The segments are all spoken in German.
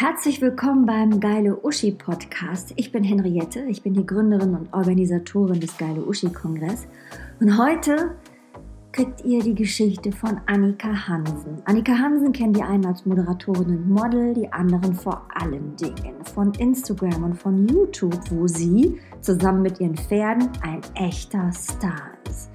Herzlich willkommen beim Geile Uschi Podcast. Ich bin Henriette, ich bin die Gründerin und Organisatorin des Geile Uschi Kongress und heute kriegt ihr die Geschichte von Annika Hansen. Annika Hansen kennen die einen als Moderatorin und Model, die anderen vor allen Dingen von Instagram und von YouTube, wo sie zusammen mit ihren Pferden ein echter Star ist.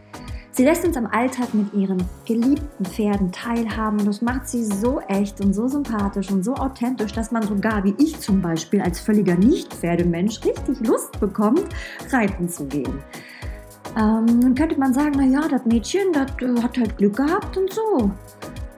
Sie lässt uns am Alltag mit ihren geliebten Pferden teilhaben und das macht sie so echt und so sympathisch und so authentisch, dass man sogar, wie ich zum Beispiel, als völliger Nicht-Pferdemensch richtig Lust bekommt, reiten zu gehen. Ähm, dann könnte man sagen, naja, das Mädchen, das äh, hat halt Glück gehabt und so.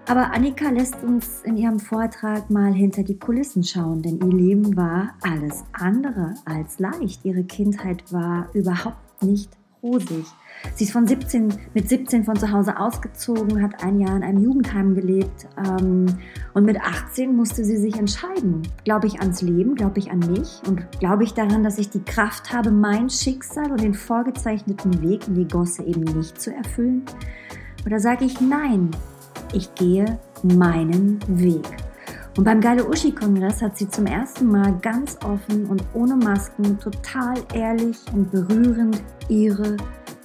Aber Annika lässt uns in ihrem Vortrag mal hinter die Kulissen schauen, denn ihr Leben war alles andere als leicht. Ihre Kindheit war überhaupt nicht rosig. Sie ist von 17, mit 17 von zu Hause ausgezogen, hat ein Jahr in einem Jugendheim gelebt ähm, und mit 18 musste sie sich entscheiden. Glaube ich ans Leben, glaube ich an mich und glaube ich daran, dass ich die Kraft habe, mein Schicksal und den vorgezeichneten Weg in die Gosse eben nicht zu erfüllen? Oder sage ich nein, ich gehe meinen Weg. Und beim Geile Uschi-Kongress hat sie zum ersten Mal ganz offen und ohne Masken, total ehrlich und berührend ihre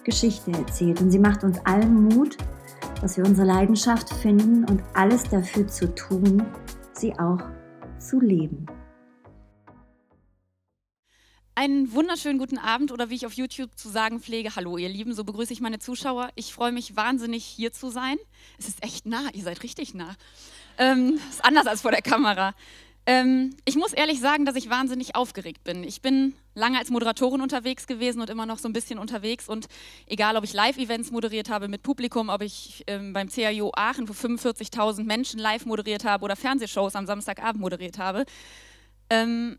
Geschichte erzählt. Und sie macht uns allen Mut, dass wir unsere Leidenschaft finden und alles dafür zu tun, sie auch zu leben. Einen wunderschönen guten Abend oder wie ich auf YouTube zu sagen pflege, hallo ihr Lieben, so begrüße ich meine Zuschauer. Ich freue mich wahnsinnig hier zu sein. Es ist echt nah, ihr seid richtig nah. Ähm, ist anders als vor der Kamera. Ähm, ich muss ehrlich sagen, dass ich wahnsinnig aufgeregt bin. Ich bin lange als Moderatorin unterwegs gewesen und immer noch so ein bisschen unterwegs. Und egal, ob ich Live-Events moderiert habe mit Publikum, ob ich ähm, beim CAO Aachen für 45.000 Menschen live moderiert habe oder Fernsehshows am Samstagabend moderiert habe, ähm,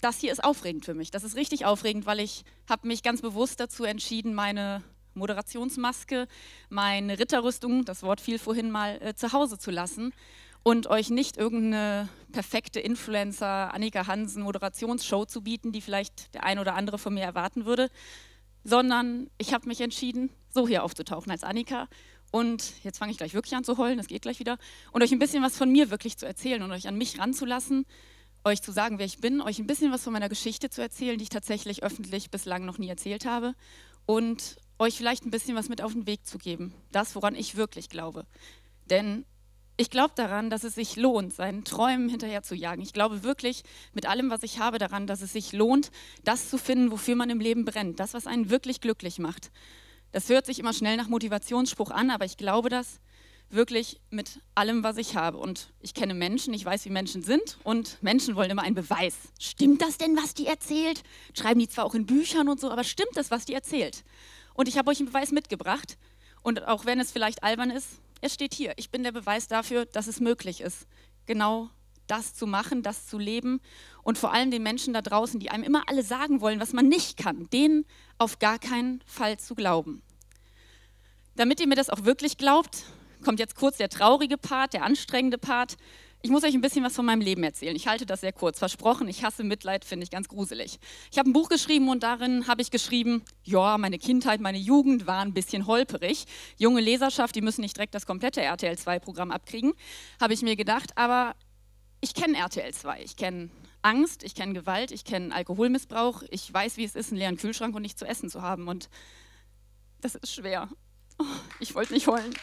das hier ist aufregend für mich. Das ist richtig aufregend, weil ich habe mich ganz bewusst dazu entschieden, meine Moderationsmaske, meine Ritterrüstung, das Wort fiel vorhin mal, äh, zu Hause zu lassen und euch nicht irgendeine perfekte Influencer Annika Hansen Moderationsshow zu bieten, die vielleicht der ein oder andere von mir erwarten würde, sondern ich habe mich entschieden, so hier aufzutauchen als Annika. Und jetzt fange ich gleich wirklich an zu heulen, das geht gleich wieder. Und euch ein bisschen was von mir wirklich zu erzählen und euch an mich ranzulassen, euch zu sagen, wer ich bin, euch ein bisschen was von meiner Geschichte zu erzählen, die ich tatsächlich öffentlich bislang noch nie erzählt habe. Und euch vielleicht ein bisschen was mit auf den Weg zu geben, das woran ich wirklich glaube. Denn ich glaube daran, dass es sich lohnt, seinen Träumen hinterher zu jagen. Ich glaube wirklich mit allem, was ich habe, daran, dass es sich lohnt, das zu finden, wofür man im Leben brennt. Das, was einen wirklich glücklich macht. Das hört sich immer schnell nach Motivationsspruch an, aber ich glaube das wirklich mit allem, was ich habe. Und ich kenne Menschen, ich weiß, wie Menschen sind und Menschen wollen immer einen Beweis. Stimmt das denn, was die erzählt? Schreiben die zwar auch in Büchern und so, aber stimmt das, was die erzählt? Und ich habe euch einen Beweis mitgebracht. Und auch wenn es vielleicht albern ist, es steht hier, ich bin der Beweis dafür, dass es möglich ist, genau das zu machen, das zu leben und vor allem den Menschen da draußen, die einem immer alle sagen wollen, was man nicht kann, denen auf gar keinen Fall zu glauben. Damit ihr mir das auch wirklich glaubt, kommt jetzt kurz der traurige Part, der anstrengende Part. Ich muss euch ein bisschen was von meinem Leben erzählen. Ich halte das sehr kurz. Versprochen, ich hasse Mitleid, finde ich ganz gruselig. Ich habe ein Buch geschrieben und darin habe ich geschrieben, ja, meine Kindheit, meine Jugend war ein bisschen holperig. Junge Leserschaft, die müssen nicht direkt das komplette RTL 2-Programm abkriegen, habe ich mir gedacht. Aber ich kenne RTL 2. Ich kenne Angst, ich kenne Gewalt, ich kenne Alkoholmissbrauch. Ich weiß, wie es ist, einen leeren Kühlschrank und nichts zu essen zu haben. Und das ist schwer. Oh, ich wollte nicht heulen.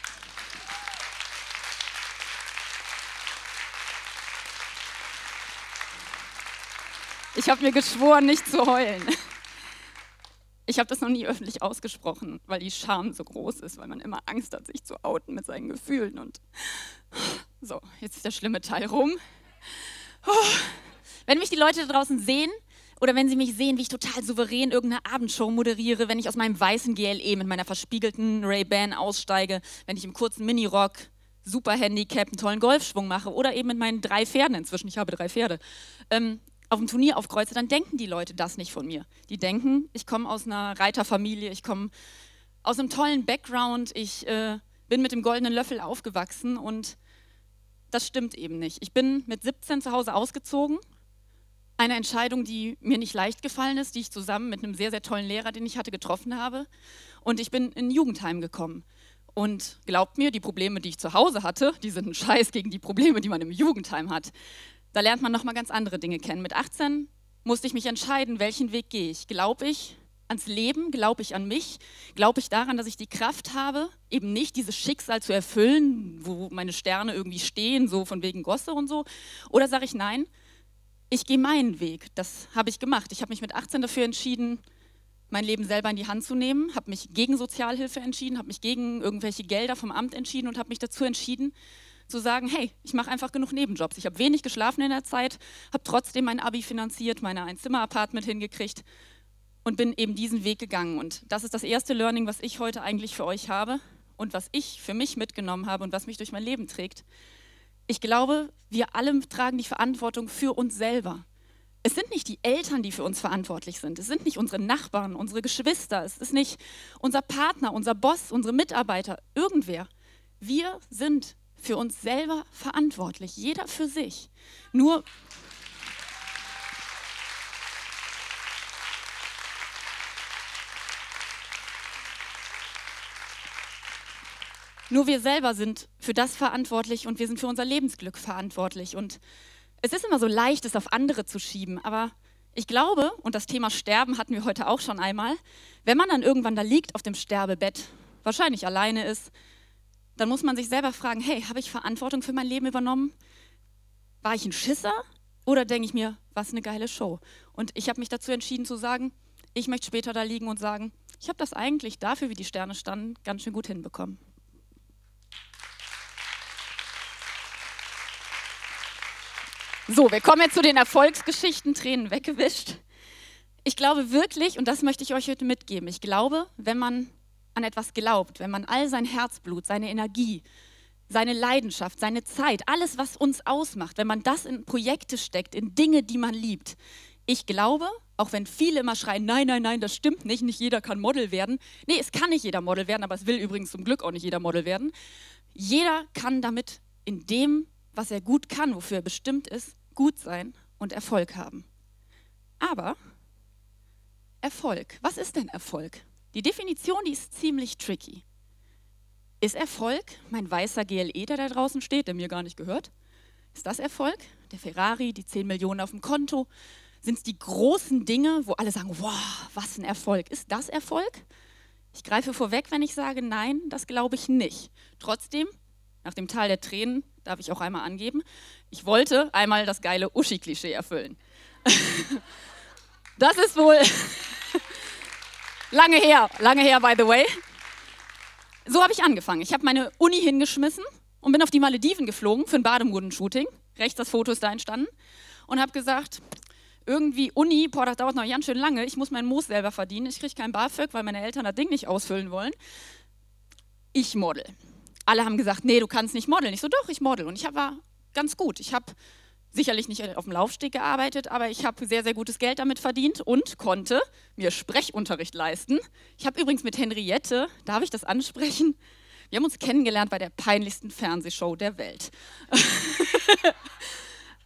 Ich habe mir geschworen, nicht zu heulen. Ich habe das noch nie öffentlich ausgesprochen, weil die Scham so groß ist, weil man immer Angst hat, sich zu outen mit seinen Gefühlen. Und so, jetzt ist der schlimme Teil rum. Wenn mich die Leute da draußen sehen oder wenn sie mich sehen, wie ich total souverän irgendeine Abendshow moderiere, wenn ich aus meinem weißen GLE mit meiner verspiegelten Ray-Ban aussteige, wenn ich im kurzen Minirock super Handicap einen tollen Golfschwung mache oder eben mit meinen drei Pferden inzwischen, ich habe drei Pferde, ähm, auf dem Turnier aufkreuze, dann denken die Leute das nicht von mir. Die denken, ich komme aus einer Reiterfamilie, ich komme aus einem tollen Background, ich äh, bin mit dem goldenen Löffel aufgewachsen und das stimmt eben nicht. Ich bin mit 17 zu Hause ausgezogen. Eine Entscheidung, die mir nicht leicht gefallen ist, die ich zusammen mit einem sehr, sehr tollen Lehrer, den ich hatte, getroffen habe. Und ich bin in ein Jugendheim gekommen. Und glaubt mir, die Probleme, die ich zu Hause hatte, die sind ein Scheiß gegen die Probleme, die man im Jugendheim hat. Da lernt man nochmal ganz andere Dinge kennen. Mit 18 musste ich mich entscheiden, welchen Weg gehe ich. Glaube ich ans Leben? Glaube ich an mich? Glaube ich daran, dass ich die Kraft habe, eben nicht dieses Schicksal zu erfüllen, wo meine Sterne irgendwie stehen, so von wegen Gosse und so? Oder sage ich nein, ich gehe meinen Weg. Das habe ich gemacht. Ich habe mich mit 18 dafür entschieden, mein Leben selber in die Hand zu nehmen, habe mich gegen Sozialhilfe entschieden, habe mich gegen irgendwelche Gelder vom Amt entschieden und habe mich dazu entschieden, zu sagen, hey, ich mache einfach genug Nebenjobs. Ich habe wenig geschlafen in der Zeit, habe trotzdem mein Abi finanziert, meine Einzimmer-Apartment hingekriegt und bin eben diesen Weg gegangen. Und das ist das erste Learning, was ich heute eigentlich für euch habe und was ich für mich mitgenommen habe und was mich durch mein Leben trägt. Ich glaube, wir alle tragen die Verantwortung für uns selber. Es sind nicht die Eltern, die für uns verantwortlich sind. Es sind nicht unsere Nachbarn, unsere Geschwister. Es ist nicht unser Partner, unser Boss, unsere Mitarbeiter, irgendwer. Wir sind für uns selber verantwortlich, jeder für sich. Nur Nur wir selber sind für das verantwortlich und wir sind für unser Lebensglück verantwortlich. Und es ist immer so leicht, es auf andere zu schieben, aber ich glaube, und das Thema Sterben hatten wir heute auch schon einmal, wenn man dann irgendwann da liegt auf dem Sterbebett, wahrscheinlich alleine ist, dann muss man sich selber fragen, hey, habe ich Verantwortung für mein Leben übernommen? War ich ein Schisser? Oder denke ich mir, was eine geile Show? Und ich habe mich dazu entschieden zu sagen, ich möchte später da liegen und sagen, ich habe das eigentlich dafür, wie die Sterne standen, ganz schön gut hinbekommen. So, wir kommen jetzt zu den Erfolgsgeschichten, Tränen weggewischt. Ich glaube wirklich, und das möchte ich euch heute mitgeben, ich glaube, wenn man an etwas glaubt, wenn man all sein Herzblut, seine Energie, seine Leidenschaft, seine Zeit, alles, was uns ausmacht, wenn man das in Projekte steckt, in Dinge, die man liebt. Ich glaube, auch wenn viele immer schreien, nein, nein, nein, das stimmt nicht, nicht jeder kann Model werden. Nee, es kann nicht jeder Model werden, aber es will übrigens zum Glück auch nicht jeder Model werden. Jeder kann damit in dem, was er gut kann, wofür er bestimmt ist, gut sein und Erfolg haben. Aber Erfolg, was ist denn Erfolg? Die Definition, die ist ziemlich tricky. Ist Erfolg mein weißer GLE, der da draußen steht, der mir gar nicht gehört? Ist das Erfolg? Der Ferrari, die 10 Millionen auf dem Konto? Sind es die großen Dinge, wo alle sagen, wow, was ein Erfolg? Ist das Erfolg? Ich greife vorweg, wenn ich sage, nein, das glaube ich nicht. Trotzdem, nach dem Tal der Tränen darf ich auch einmal angeben, ich wollte einmal das geile Uschi-Klischee erfüllen. das ist wohl lange her, lange her, by the way. So habe ich angefangen. Ich habe meine Uni hingeschmissen und bin auf die Malediven geflogen für ein Bademoden-Shooting. Rechts das Foto ist da entstanden. Und habe gesagt, irgendwie Uni, boah, das dauert noch ganz schön lange. Ich muss meinen Moos selber verdienen. Ich kriege kein BAföG, weil meine Eltern das Ding nicht ausfüllen wollen. Ich model alle haben gesagt, nee, du kannst nicht modeln. Ich so, doch, ich model. Und ich war ganz gut. Ich habe sicherlich nicht auf dem Laufsteg gearbeitet, aber ich habe sehr, sehr gutes Geld damit verdient und konnte mir Sprechunterricht leisten. Ich habe übrigens mit Henriette, darf ich das ansprechen? Wir haben uns kennengelernt bei der peinlichsten Fernsehshow der Welt.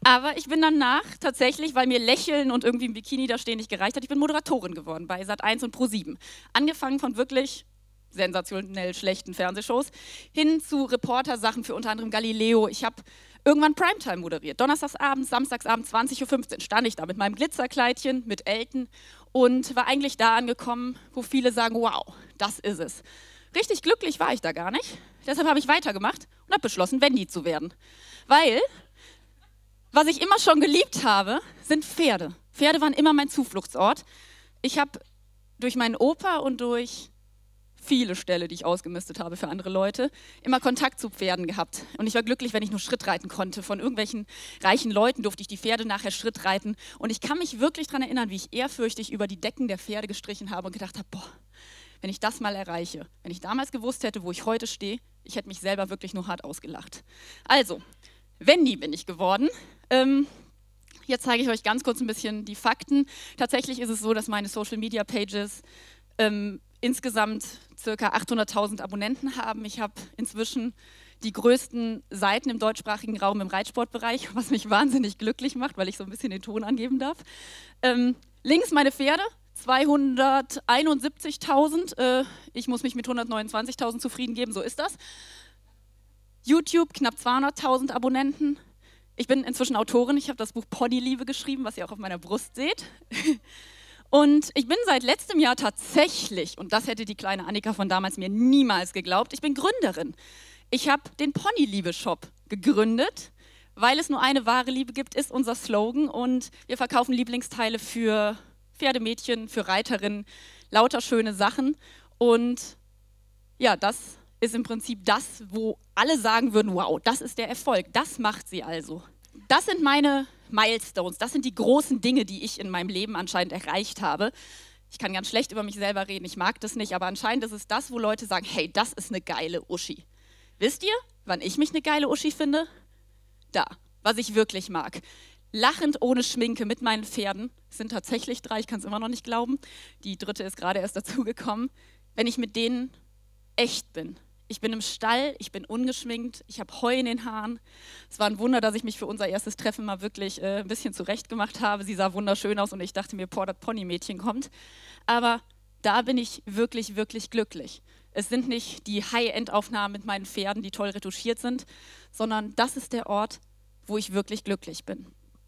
aber ich bin danach tatsächlich, weil mir Lächeln und irgendwie im Bikini da stehen nicht gereicht hat, ich bin Moderatorin geworden bei Sat1 und Pro7. Angefangen von wirklich sensationell schlechten Fernsehshows, hin zu Reportersachen für unter anderem Galileo. Ich habe irgendwann Primetime moderiert. Donnerstagsabend, Samstagsabend, 20.15 Uhr stand ich da mit meinem Glitzerkleidchen, mit Elton und war eigentlich da angekommen, wo viele sagen, wow, das ist es. Richtig glücklich war ich da gar nicht. Deshalb habe ich weitergemacht und habe beschlossen, Wendy zu werden. Weil, was ich immer schon geliebt habe, sind Pferde. Pferde waren immer mein Zufluchtsort. Ich habe durch meinen Opa und durch viele Ställe, die ich ausgemistet habe für andere Leute, immer Kontakt zu Pferden gehabt. Und ich war glücklich, wenn ich nur Schritt reiten konnte. Von irgendwelchen reichen Leuten durfte ich die Pferde nachher Schritt reiten. Und ich kann mich wirklich daran erinnern, wie ich ehrfürchtig über die Decken der Pferde gestrichen habe und gedacht habe, boah, wenn ich das mal erreiche, wenn ich damals gewusst hätte, wo ich heute stehe, ich hätte mich selber wirklich nur hart ausgelacht. Also, Wendy bin ich geworden. Ähm, Jetzt zeige ich euch ganz kurz ein bisschen die Fakten. Tatsächlich ist es so, dass meine Social Media Pages ähm, insgesamt circa 800.000 Abonnenten haben. Ich habe inzwischen die größten Seiten im deutschsprachigen Raum im Reitsportbereich, was mich wahnsinnig glücklich macht, weil ich so ein bisschen den Ton angeben darf. Ähm, links meine Pferde, 271.000. Äh, ich muss mich mit 129.000 zufrieden geben, so ist das. YouTube knapp 200.000 Abonnenten. Ich bin inzwischen Autorin. Ich habe das Buch Ponyliebe geschrieben, was ihr auch auf meiner Brust seht. Und ich bin seit letztem Jahr tatsächlich, und das hätte die kleine Annika von damals mir niemals geglaubt, ich bin Gründerin. Ich habe den Ponyliebe-Shop gegründet, weil es nur eine wahre Liebe gibt, ist unser Slogan. Und wir verkaufen Lieblingsteile für Pferdemädchen, für Reiterinnen, lauter schöne Sachen. Und ja, das ist im Prinzip das, wo alle sagen würden, wow, das ist der Erfolg, das macht sie also. Das sind meine Milestones, das sind die großen Dinge, die ich in meinem Leben anscheinend erreicht habe. Ich kann ganz schlecht über mich selber reden, ich mag das nicht, aber anscheinend ist es das, wo Leute sagen, hey, das ist eine geile Uschi. Wisst ihr, wann ich mich eine geile Uschi finde? Da, was ich wirklich mag. Lachend ohne Schminke mit meinen Pferden, es sind tatsächlich drei, ich kann es immer noch nicht glauben. Die dritte ist gerade erst dazugekommen. Wenn ich mit denen echt bin, ich bin im Stall, ich bin ungeschminkt, ich habe Heu in den Haaren. Es war ein Wunder, dass ich mich für unser erstes Treffen mal wirklich äh, ein bisschen zurechtgemacht habe. Sie sah wunderschön aus und ich dachte mir, boah, das Ponymädchen kommt. Aber da bin ich wirklich, wirklich glücklich. Es sind nicht die High-End-Aufnahmen mit meinen Pferden, die toll retuschiert sind, sondern das ist der Ort, wo ich wirklich glücklich bin.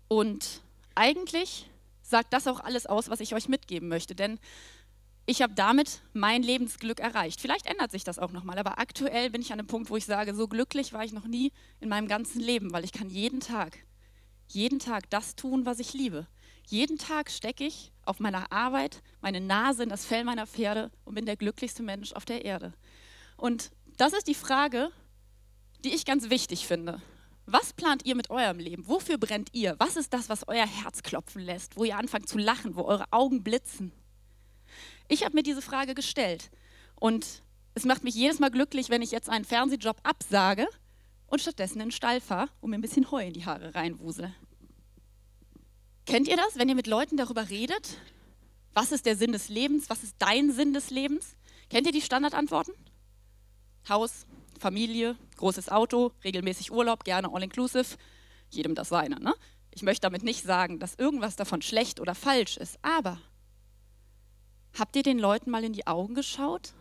Und eigentlich sagt das auch alles aus, was ich euch mitgeben möchte. Denn ich habe damit mein Lebensglück erreicht. Vielleicht ändert sich das auch nochmal, aber aktuell bin ich an einem Punkt, wo ich sage, so glücklich war ich noch nie in meinem ganzen Leben, weil ich kann jeden Tag, jeden Tag das tun, was ich liebe. Jeden Tag stecke ich auf meiner Arbeit meine Nase in das Fell meiner Pferde und bin der glücklichste Mensch auf der Erde. Und das ist die Frage, die ich ganz wichtig finde. Was plant ihr mit eurem Leben? Wofür brennt ihr? Was ist das, was euer Herz klopfen lässt, wo ihr anfangt zu lachen, wo eure Augen blitzen? Ich habe mir diese Frage gestellt und es macht mich jedes Mal glücklich, wenn ich jetzt einen Fernsehjob absage und stattdessen in den Stall fahre und mir ein bisschen Heu in die Haare reinwusel. Kennt ihr das, wenn ihr mit Leuten darüber redet? Was ist der Sinn des Lebens? Was ist dein Sinn des Lebens? Kennt ihr die Standardantworten? Haus, Familie, großes Auto, regelmäßig Urlaub, gerne all-inclusive, jedem das seine. Ne? Ich möchte damit nicht sagen, dass irgendwas davon schlecht oder falsch ist, aber Habt ihr den Leuten mal in die Augen geschaut?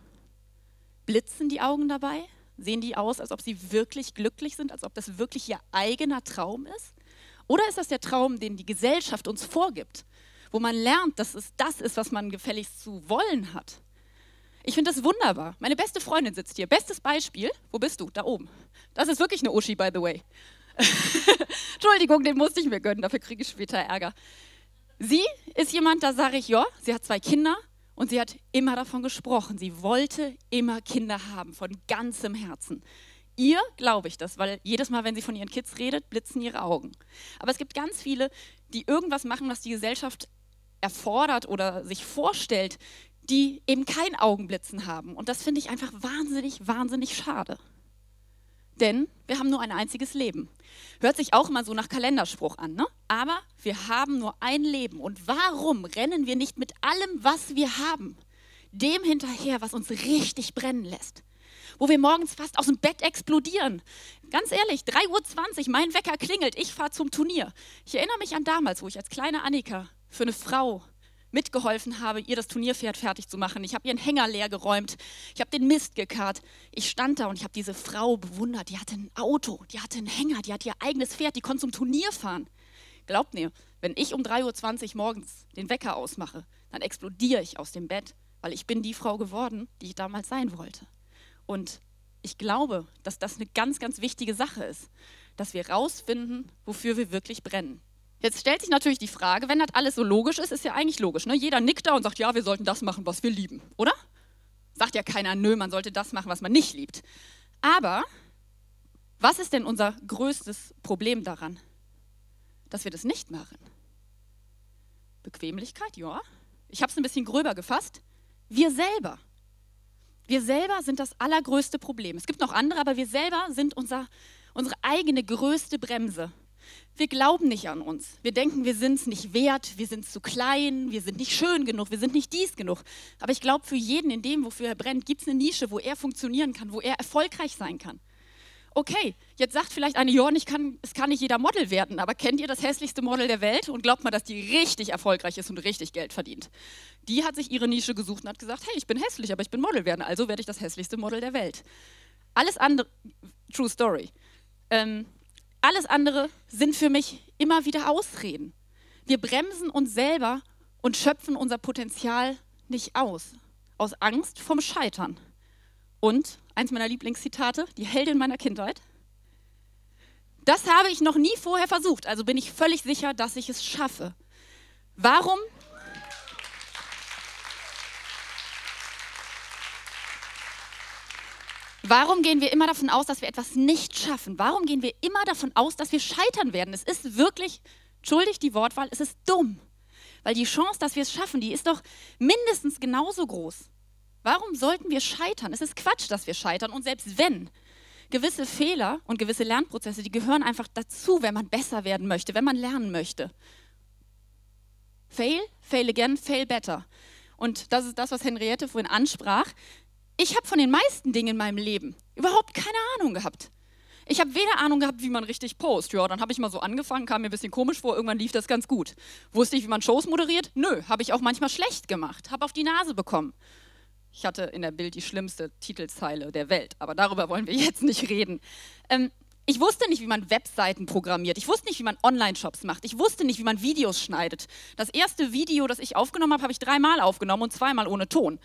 Blitzen die Augen dabei? Sehen die aus, als ob sie wirklich glücklich sind, als ob das wirklich ihr eigener Traum ist? Oder ist das der Traum, den die Gesellschaft uns vorgibt, wo man lernt, dass es das ist, was man gefälligst zu wollen hat? Ich finde das wunderbar. Meine beste Freundin sitzt hier. Bestes Beispiel. Wo bist du? Da oben. Das ist wirklich eine Uschi, by the way. Entschuldigung, den musste ich mir gönnen, dafür kriege ich später Ärger. Sie ist jemand, da sage ich, ja, sie hat zwei Kinder, und sie hat immer davon gesprochen. Sie wollte immer Kinder haben, von ganzem Herzen. Ihr glaube ich das, weil jedes Mal, wenn sie von ihren Kids redet, blitzen ihre Augen. Aber es gibt ganz viele, die irgendwas machen, was die Gesellschaft erfordert oder sich vorstellt, die eben kein Augenblitzen haben. Und das finde ich einfach wahnsinnig, wahnsinnig schade. Denn wir haben nur ein einziges Leben. Hört sich auch mal so nach Kalenderspruch an, ne? Aber wir haben nur ein Leben. Und warum rennen wir nicht mit allem, was wir haben, dem hinterher, was uns richtig brennen lässt? Wo wir morgens fast aus dem Bett explodieren. Ganz ehrlich, 3.20 Uhr, mein Wecker klingelt, ich fahre zum Turnier. Ich erinnere mich an damals, wo ich als kleine Annika für eine Frau mitgeholfen habe, ihr das Turnierpferd fertig zu machen. Ich habe ihren Hänger leer geräumt. Ich habe den Mist gekarrt. Ich stand da und ich habe diese Frau bewundert. Die hatte ein Auto, die hatte einen Hänger, die hatte ihr eigenes Pferd, die konnte zum Turnier fahren. Glaubt mir, wenn ich um 3.20 Uhr morgens den Wecker ausmache, dann explodiere ich aus dem Bett, weil ich bin die Frau geworden, die ich damals sein wollte. Und ich glaube, dass das eine ganz, ganz wichtige Sache ist, dass wir rausfinden, wofür wir wirklich brennen. Jetzt stellt sich natürlich die Frage, wenn das alles so logisch ist, ist ja eigentlich logisch. Ne? Jeder nickt da und sagt, ja, wir sollten das machen, was wir lieben, oder? Sagt ja keiner, nö, man sollte das machen, was man nicht liebt. Aber was ist denn unser größtes Problem daran, dass wir das nicht machen? Bequemlichkeit, ja. Ich habe es ein bisschen gröber gefasst. Wir selber. Wir selber sind das allergrößte Problem. Es gibt noch andere, aber wir selber sind unser, unsere eigene größte Bremse. Wir glauben nicht an uns. Wir denken, wir sind es nicht wert, wir sind zu klein, wir sind nicht schön genug, wir sind nicht dies genug. Aber ich glaube, für jeden in dem, wofür er brennt, gibt es eine Nische, wo er funktionieren kann, wo er erfolgreich sein kann. Okay, jetzt sagt vielleicht eine, ja, ich kann, es kann nicht jeder Model werden, aber kennt ihr das hässlichste Model der Welt und glaubt mal, dass die richtig erfolgreich ist und richtig Geld verdient? Die hat sich ihre Nische gesucht und hat gesagt, hey, ich bin hässlich, aber ich bin Model werden, also werde ich das hässlichste Model der Welt. Alles andere, true story. Ähm, alles andere sind für mich immer wieder Ausreden. Wir bremsen uns selber und schöpfen unser Potenzial nicht aus, aus Angst vom Scheitern. Und eins meiner Lieblingszitate, die Heldin meiner Kindheit. Das habe ich noch nie vorher versucht, also bin ich völlig sicher, dass ich es schaffe. Warum Warum gehen wir immer davon aus, dass wir etwas nicht schaffen? Warum gehen wir immer davon aus, dass wir scheitern werden? Es ist wirklich, entschuldigt die Wortwahl, es ist dumm. Weil die Chance, dass wir es schaffen, die ist doch mindestens genauso groß. Warum sollten wir scheitern? Es ist Quatsch, dass wir scheitern. Und selbst wenn, gewisse Fehler und gewisse Lernprozesse, die gehören einfach dazu, wenn man besser werden möchte, wenn man lernen möchte. Fail, fail again, fail better. Und das ist das, was Henriette vorhin ansprach. Ich habe von den meisten Dingen in meinem Leben überhaupt keine Ahnung gehabt. Ich habe weder Ahnung gehabt, wie man richtig post. Ja, dann habe ich mal so angefangen, kam mir ein bisschen komisch vor, irgendwann lief das ganz gut. Wusste ich, wie man Shows moderiert? Nö, habe ich auch manchmal schlecht gemacht, habe auf die Nase bekommen. Ich hatte in der Bild die schlimmste Titelzeile der Welt, aber darüber wollen wir jetzt nicht reden. Ähm, ich wusste nicht, wie man Webseiten programmiert. Ich wusste nicht, wie man Online-Shops macht. Ich wusste nicht, wie man Videos schneidet. Das erste Video, das ich aufgenommen habe, habe ich dreimal aufgenommen und zweimal ohne Ton.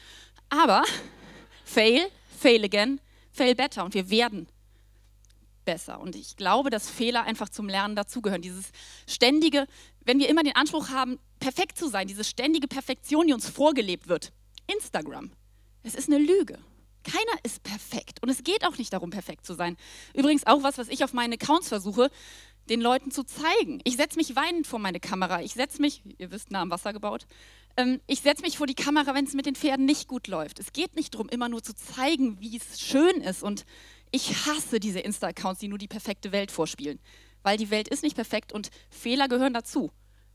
Aber fail, fail again, fail better. Und wir werden besser. Und ich glaube, dass Fehler einfach zum Lernen dazugehören. Dieses ständige, wenn wir immer den Anspruch haben, perfekt zu sein, diese ständige Perfektion, die uns vorgelebt wird. Instagram. Es ist eine Lüge. Keiner ist perfekt. Und es geht auch nicht darum, perfekt zu sein. Übrigens auch was, was ich auf meinen Accounts versuche, den Leuten zu zeigen. Ich setze mich weinend vor meine Kamera. Ich setze mich, ihr wisst, nah am Wasser gebaut, ähm, ich setze mich vor die Kamera, wenn es mit den Pferden nicht gut läuft. Es geht nicht darum, immer nur zu zeigen, wie es schön ist. Und ich hasse diese Insta-Accounts, die nur die perfekte Welt vorspielen. Weil die Welt ist nicht perfekt und Fehler gehören dazu.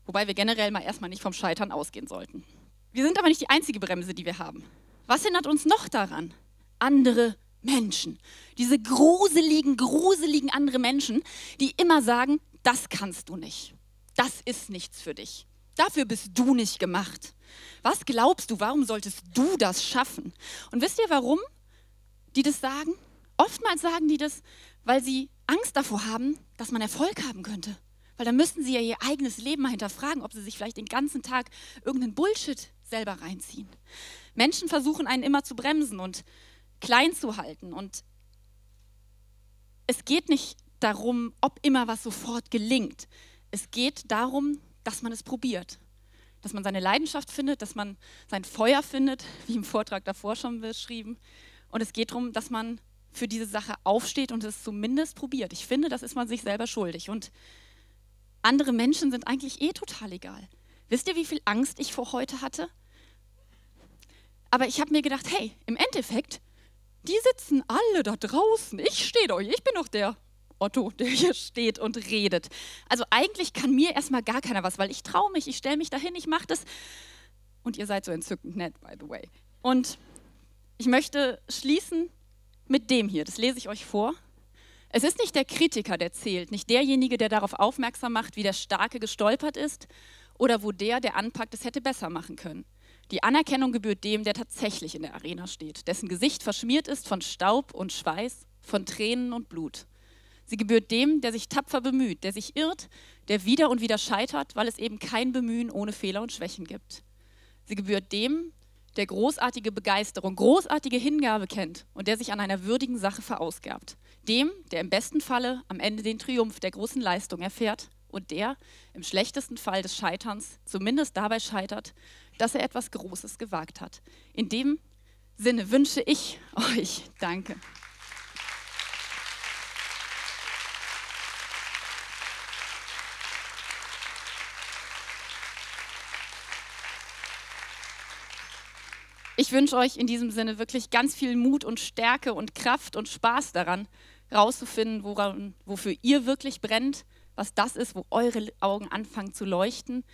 Wobei wir generell mal erstmal nicht vom Scheitern ausgehen sollten. Wir sind aber nicht die einzige Bremse, die wir haben. Was hindert uns noch daran? Andere Menschen. Diese gruseligen, gruseligen andere Menschen, die immer sagen, das kannst du nicht. Das ist nichts für dich. Dafür bist du nicht gemacht. Was glaubst du, warum solltest du das schaffen? Und wisst ihr, warum die das sagen? Oftmals sagen die das, weil sie Angst davor haben, dass man Erfolg haben könnte. Weil dann müssten sie ja ihr eigenes Leben mal hinterfragen, ob sie sich vielleicht den ganzen Tag irgendeinen Bullshit selber reinziehen. Menschen versuchen einen immer zu bremsen und klein zu halten. Und es geht nicht darum, ob immer was sofort gelingt. Es geht darum, dass man es probiert. Dass man seine Leidenschaft findet, dass man sein Feuer findet, wie im Vortrag davor schon beschrieben. Und es geht darum, dass man für diese Sache aufsteht und es zumindest probiert. Ich finde, das ist man sich selber schuldig. Und andere Menschen sind eigentlich eh total egal. Wisst ihr, wie viel Angst ich vor heute hatte? Aber ich habe mir gedacht, hey, im Endeffekt, die sitzen alle da draußen. Ich stehe doch, ich bin doch der Otto, der hier steht und redet. Also eigentlich kann mir erstmal gar keiner was, weil ich traue mich, ich stelle mich dahin, ich mache das. Und ihr seid so entzückend nett, by the way. Und ich möchte schließen mit dem hier, das lese ich euch vor. Es ist nicht der Kritiker, der zählt, nicht derjenige, der darauf aufmerksam macht, wie der Starke gestolpert ist oder wo der, der anpackt, es hätte besser machen können. Die Anerkennung gebührt dem, der tatsächlich in der Arena steht, dessen Gesicht verschmiert ist von Staub und Schweiß, von Tränen und Blut. Sie gebührt dem, der sich tapfer bemüht, der sich irrt, der wieder und wieder scheitert, weil es eben kein Bemühen ohne Fehler und Schwächen gibt. Sie gebührt dem, der großartige Begeisterung, großartige Hingabe kennt und der sich an einer würdigen Sache verausgabt. Dem, der im besten Falle am Ende den Triumph der großen Leistung erfährt und der im schlechtesten Fall des Scheiterns zumindest dabei scheitert, dass er etwas Großes gewagt hat. In dem Sinne wünsche ich euch Danke. Ich wünsche euch in diesem Sinne wirklich ganz viel Mut und Stärke und Kraft und Spaß daran, rauszufinden, woran, wofür ihr wirklich brennt, was das ist, wo eure Augen anfangen zu leuchten.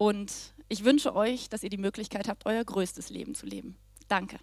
Und ich wünsche euch, dass ihr die Möglichkeit habt, euer größtes Leben zu leben. Danke.